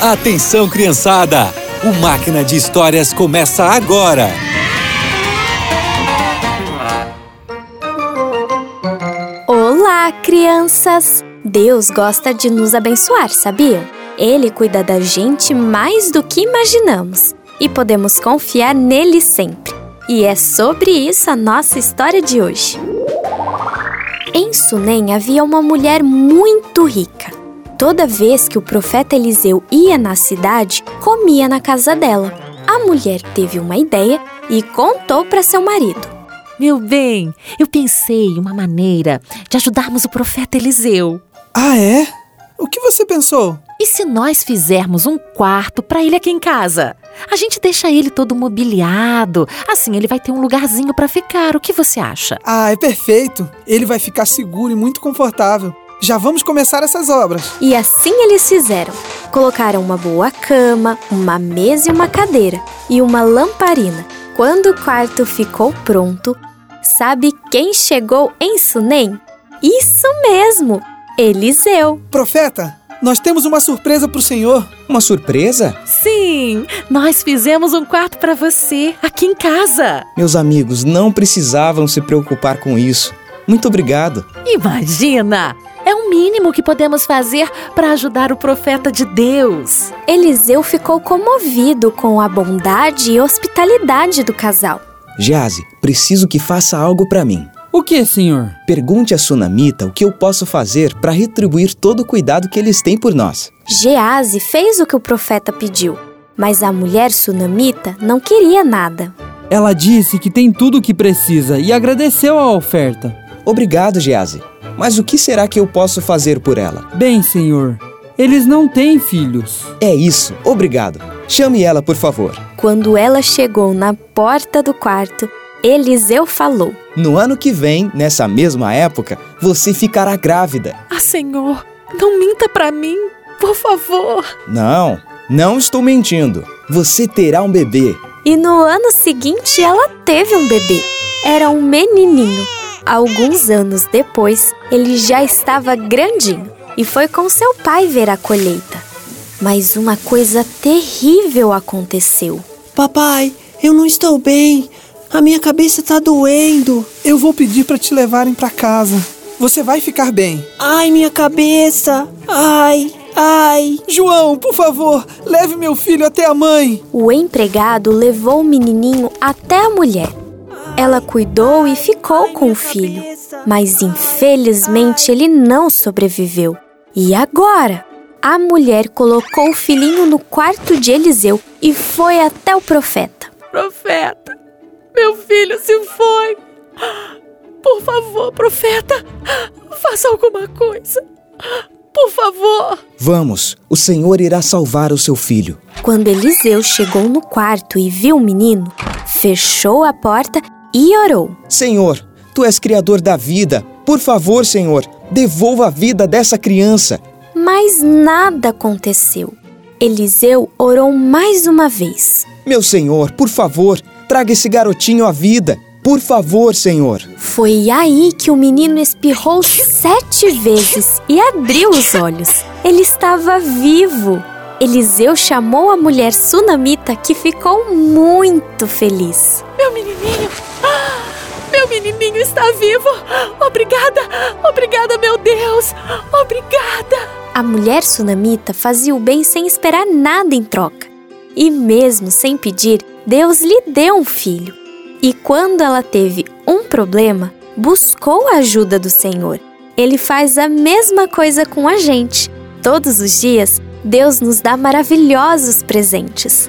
Atenção, criançada! O Máquina de Histórias começa agora! Olá, crianças! Deus gosta de nos abençoar, sabiam? Ele cuida da gente mais do que imaginamos e podemos confiar nele sempre. E é sobre isso a nossa história de hoje. Em Sunem havia uma mulher muito rica. Toda vez que o profeta Eliseu ia na cidade, comia na casa dela. A mulher teve uma ideia e contou para seu marido. Meu bem, eu pensei uma maneira de ajudarmos o profeta Eliseu. Ah, é? O que você pensou? E se nós fizermos um quarto para ele aqui em casa? A gente deixa ele todo mobiliado, assim ele vai ter um lugarzinho para ficar. O que você acha? Ah, é perfeito. Ele vai ficar seguro e muito confortável. Já vamos começar essas obras. E assim eles fizeram. Colocaram uma boa cama, uma mesa e uma cadeira e uma lamparina. Quando o quarto ficou pronto, sabe quem chegou em Sunem? Isso mesmo, Eliseu. Profeta, nós temos uma surpresa para o senhor. Uma surpresa? Sim, nós fizemos um quarto para você aqui em casa. Meus amigos não precisavam se preocupar com isso. Muito obrigado. Imagina! É o mínimo que podemos fazer para ajudar o profeta de Deus. Eliseu ficou comovido com a bondade e hospitalidade do casal. Gease, preciso que faça algo para mim. O que, senhor? Pergunte a Sunamita o que eu posso fazer para retribuir todo o cuidado que eles têm por nós. Gease fez o que o profeta pediu, mas a mulher sunamita não queria nada. Ela disse que tem tudo o que precisa e agradeceu a oferta. Obrigado, Gease. Mas o que será que eu posso fazer por ela? Bem, senhor, eles não têm filhos. É isso, obrigado. Chame ela, por favor. Quando ela chegou na porta do quarto, Eliseu falou: No ano que vem, nessa mesma época, você ficará grávida. Ah, Senhor, não minta para mim, por favor. Não, não estou mentindo. Você terá um bebê. E no ano seguinte ela teve um bebê. Era um menininho. Alguns anos depois, ele já estava grandinho e foi com seu pai ver a colheita. Mas uma coisa terrível aconteceu. Papai, eu não estou bem. A minha cabeça está doendo. Eu vou pedir para te levarem para casa. Você vai ficar bem. Ai, minha cabeça. Ai, ai. João, por favor, leve meu filho até a mãe. O empregado levou o menininho até a mulher. Ela cuidou e ficou com o filho, mas infelizmente ele não sobreviveu. E agora? A mulher colocou o filhinho no quarto de Eliseu e foi até o profeta. Profeta, meu filho se foi. Por favor, profeta, faça alguma coisa. Por favor. Vamos, o Senhor irá salvar o seu filho. Quando Eliseu chegou no quarto e viu o menino, fechou a porta e orou: Senhor, tu és criador da vida. Por favor, Senhor, devolva a vida dessa criança. Mas nada aconteceu. Eliseu orou mais uma vez. Meu Senhor, por favor, traga esse garotinho à vida. Por favor, Senhor. Foi aí que o menino espirrou sete vezes e abriu os olhos. Ele estava vivo. Eliseu chamou a mulher sunamita que ficou muito feliz. Meu menininho! Meu menininho está vivo! Obrigada! Obrigada, meu Deus! Obrigada! A mulher sunamita fazia o bem sem esperar nada em troca. E mesmo sem pedir, Deus lhe deu um filho. E quando ela teve um problema, buscou a ajuda do Senhor. Ele faz a mesma coisa com a gente. Todos os dias, Deus nos dá maravilhosos presentes.